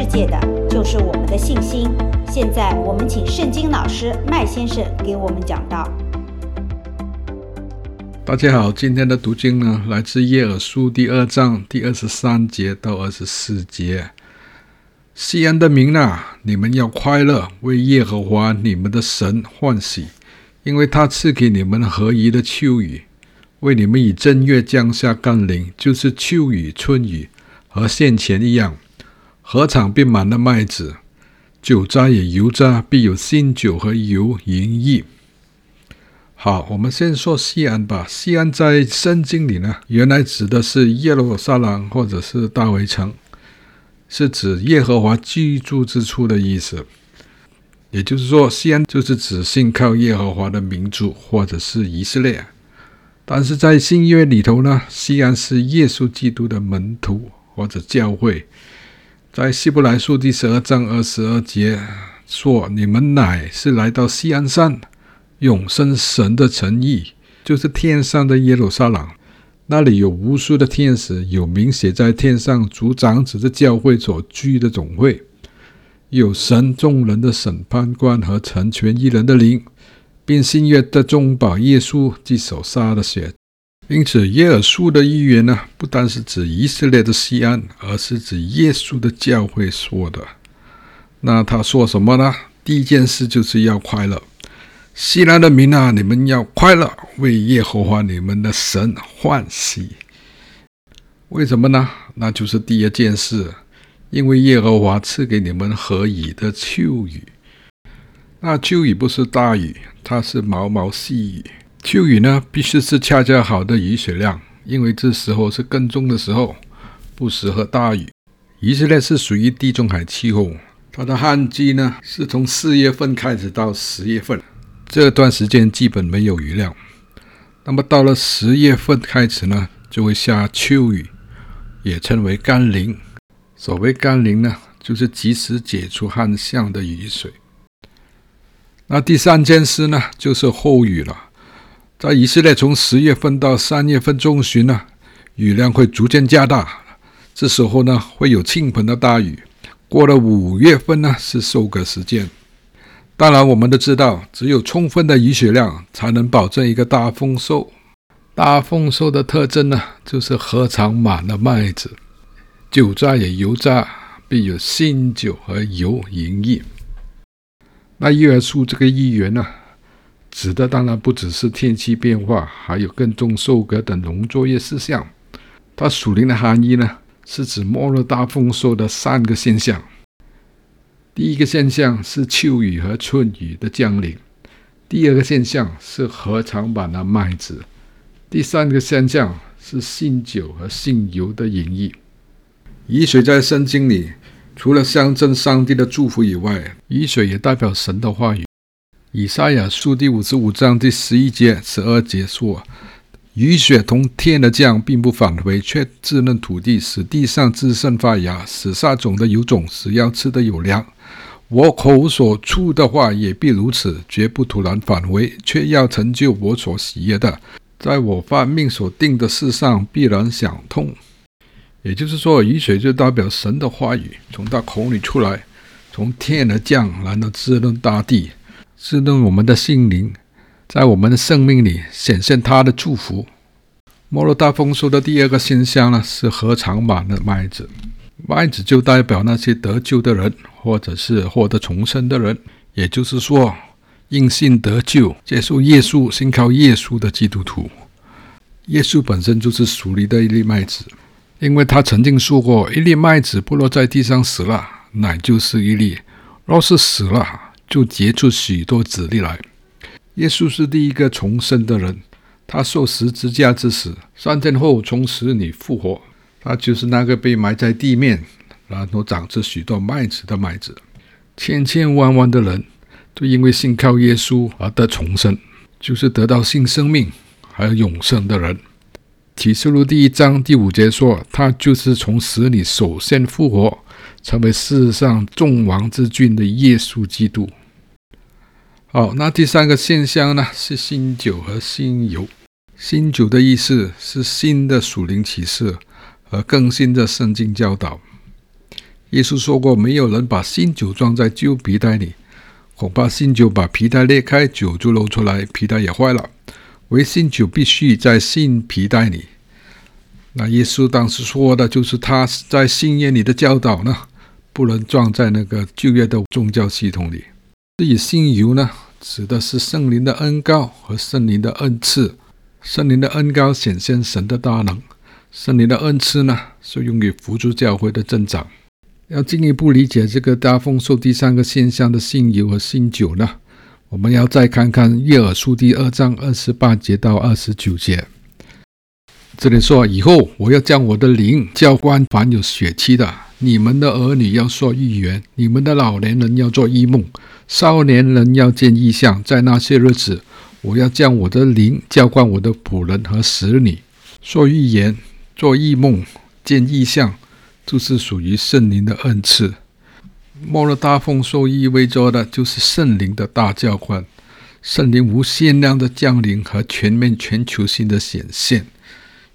世界的，就是我们的信心。现在我们请圣经老师麦先生给我们讲道。大家好，今天的读经呢，来自耶尔书第二章第二十三节到二十四节。西安的民哪，你们要快乐，为耶和华你们的神欢喜，因为他赐给你们合宜的秋雨，为你们以正月降下甘霖，就是秋雨、春雨。和先前一样，禾场必满了麦子，酒渣也油渣，必有新酒和油盈溢。好，我们先说西安吧。西安在圣经里呢，原来指的是耶路撒冷或者是大卫城，是指耶和华居住之处的意思。也就是说，西安就是指信靠耶和华的民族，或者是以色列。但是在新约里头呢，西安是耶稣基督的门徒。或者教会，在希伯来书第十二章二十二节说：“你们乃是来到锡安山，永生神的城邑，就是天上的耶路撒冷。那里有无数的天使，有名写在天上诸长子的教会所居的总会，有神众人的审判官和成全一人的灵，并新约的中保耶稣即所杀的血。”因此，耶珥书的预言呢，不单是指以色列的锡安，而是指耶稣的教会说的。那他说什么呢？第一件事就是要快乐。西安的民啊，你们要快乐，为耶和华你们的神欢喜。为什么呢？那就是第二件事，因为耶和华赐给你们何以的秋雨。那秋雨不是大雨，它是毛毛细雨。秋雨呢，必须是恰恰好的雨水量，因为这时候是耕种的时候，不适合大雨。以色列是属于地中海气候，它的旱季呢是从四月份开始到十月份，这段时间基本没有雨量。那么到了十月份开始呢，就会下秋雨，也称为甘霖。所谓甘霖呢，就是及时解除旱象的雨水。那第三件事呢，就是后雨了。在以色列，从十月份到三月份中旬呢，雨量会逐渐加大。这时候呢，会有倾盆的大雨。过了五月份呢，是收割时间。当然，我们都知道，只有充分的雨水量，才能保证一个大丰收。大丰收的特征呢，就是禾场满了麦子，酒榨也油榨，必有新酒和油盈溢。那耶珥书这个预言呢？指的当然不只是天气变化，还有耕种、收割等农作业事项。它属灵的含义呢，是指末日大丰收的三个现象。第一个现象是秋雨和春雨的降临；第二个现象是禾场满了麦子；第三个现象是新酒和新油的盈溢。雨水在圣经里，除了象征上帝的祝福以外，雨水也代表神的话语。以赛亚书第五十五章第十一节、十二节说：“雨雪从天而降，并不返回，却滋润土地，使地上滋生发芽，使撒种的有种，使要吃的有粮。我口所出的话也必如此，绝不突然返回，却要成就我所喜悦的，在我发命所定的事上必然享通。”也就是说，雨水就代表神的话语从他口里出来，从天而降，然后滋润大地。滋润我们的心灵，在我们的生命里显现他的祝福。摩洛大丰收的第二个现象呢，是禾场满的麦子。麦子就代表那些得救的人，或者是获得重生的人，也就是说，因信得救、接受耶稣、信靠耶稣的基督徒。耶稣本身就是属灵的一粒麦子，因为他曾经说过：“一粒麦子不落在地上死了，乃就是一粒；若是死了，”就结出许多子粒来。耶稣是第一个重生的人，他受十字架之死，三天后从死里复活。他就是那个被埋在地面，然后长出许多麦子的麦子。千千万万的人都因为信靠耶稣而得重生，就是得到新生命还有永生的人。启示录第一章第五节说，他就是从死里首先复活，成为世上众王之君的耶稣基督。好，那第三个现象呢，是新酒和新油。新酒的意思是新的属灵启示和更新的圣经教导。耶稣说过：“没有人把新酒装在旧皮袋里，恐怕新酒把皮袋裂开，酒就漏出来，皮袋也坏了。唯新酒必须在新皮袋里。”那耶稣当时说的就是他在新约里的教导呢，不能装在那个旧约的宗教系统里。至于新油呢，指的是圣灵的恩膏和圣灵的恩赐。圣灵的恩膏显现神的大能，圣灵的恩赐呢，是用于辅助教会的增长。要进一步理解这个大丰收第三个现象的信油和信酒呢，我们要再看看约珥书第二章二十八节到二十九节。这里说：“以后我要将我的灵浇灌凡有血气的，你们的儿女要说预言，你们的老年人要做异梦，少年人要见异象。在那些日子，我要将我的灵浇灌我的仆人和使女，说预言，做异梦，见异象，就是属于圣灵的恩赐。末日大丰收意味着的就是圣灵的大浇灌，圣灵无限量的降临和全面全球性的显现。”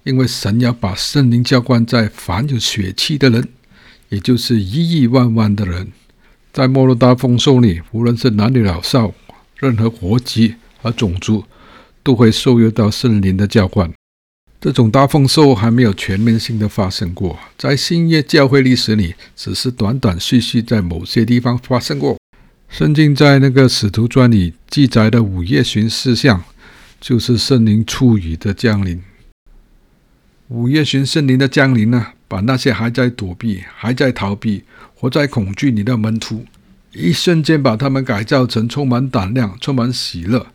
因为神要把圣灵浇灌在凡有血气的人，也就是亿亿万万的人，在末日大丰收里，无论是男女老少，任何国籍和种族，都会受约到圣灵的浇灌。这种大丰收还没有全面性的发生过，在新约教会历史里，只是断断续续在某些地方发生过。圣经在那个使徒传里记载的五夜巡事项，就是圣灵初雨的降临。五夜巡圣灵的降临呢，把那些还在躲避、还在逃避、活在恐惧里的门徒，一瞬间把他们改造成充满胆量、充满喜乐、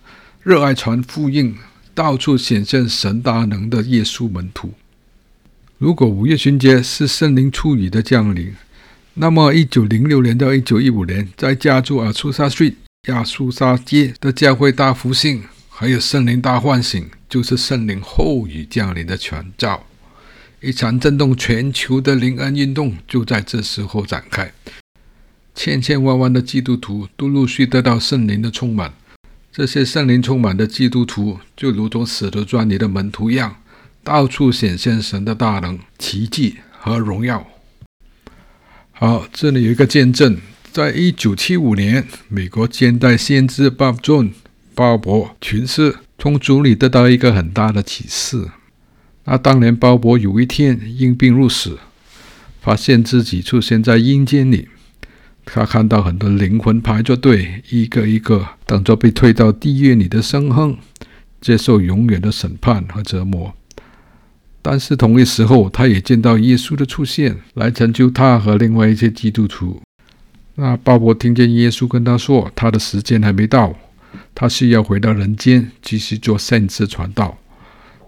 热爱传福音、到处显现神大能的耶稣门徒。如果五月旬节是圣灵初雨的降临，那么一九零六年到一九一五年，在加州阿苏萨 Street 亚苏沙街的教会大复兴，还有圣灵大唤醒。就是圣灵后雨降临的前兆，一场震动全球的灵恩运动就在这时候展开。千千万万的基督徒都陆续得到圣灵的充满，这些圣灵充满的基督徒就如同使徒专里的门徒一样，到处显现神的大能、奇迹和荣耀。好，这里有一个见证，在一九七五年，美国现代先知 Bob Jones 鲍伯群士。从主里得到一个很大的启示。那当年鲍勃有一天因病入死，发现自己出现在阴间里。他看到很多灵魂排着队，一个一个等着被推到地狱里的深坑，接受永远的审判和折磨。但是同一时候，他也见到耶稣的出现，来拯救他和另外一些基督徒。那鲍勃听见耶稣跟他说：“他的时间还没到。”他需要回到人间，继续做圣职传道。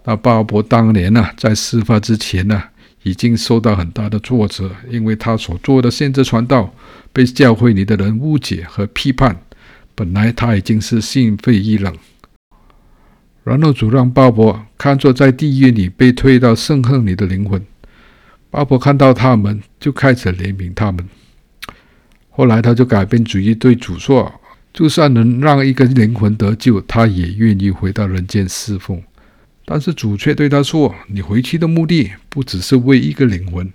那鲍伯当年呢，在事发之前呢，已经受到很大的挫折，因为他所做的先知传道被教会里的人误解和批判。本来他已经是心灰意冷，然后主让鲍勃看作在地狱里被推到圣恨里的灵魂。鲍勃看到他们，就开始怜悯他们。后来他就改变主意，对主说。就算能让一个灵魂得救，他也愿意回到人间侍奉。但是主却对他说：“你回去的目的不只是为一个灵魂，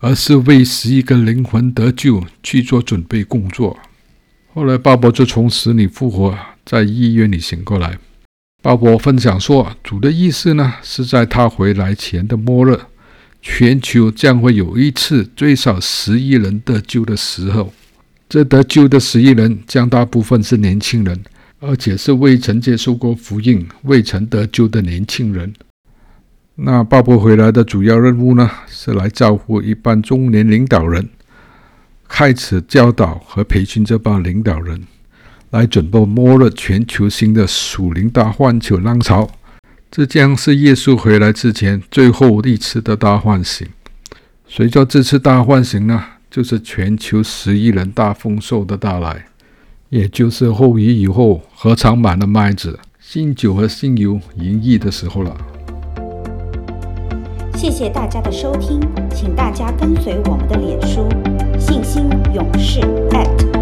而是为十一个灵魂得救去做准备工作。”后来鲍勃就从死里复活，在医院里醒过来。鲍勃分享说：“主的意思呢，是在他回来前的末日，全球将会有一次最少十亿人得救的时候。”这得救的十亿人，将大部分是年轻人，而且是未曾接受过福音、未曾得救的年轻人。那鲍勃回来的主要任务呢，是来照顾一般中年领导人，开始教导和培训这帮领导人，来准备末日全球性的属灵大换球浪潮。这将是耶稣回来之前最后一次的大唤醒。随着这次大唤醒呢，就是全球十亿人大丰收的到来，也就是后羿以后禾场满的麦子，新酒和新油盈溢的时候了。谢谢大家的收听，请大家跟随我们的脸书信心勇士艾特。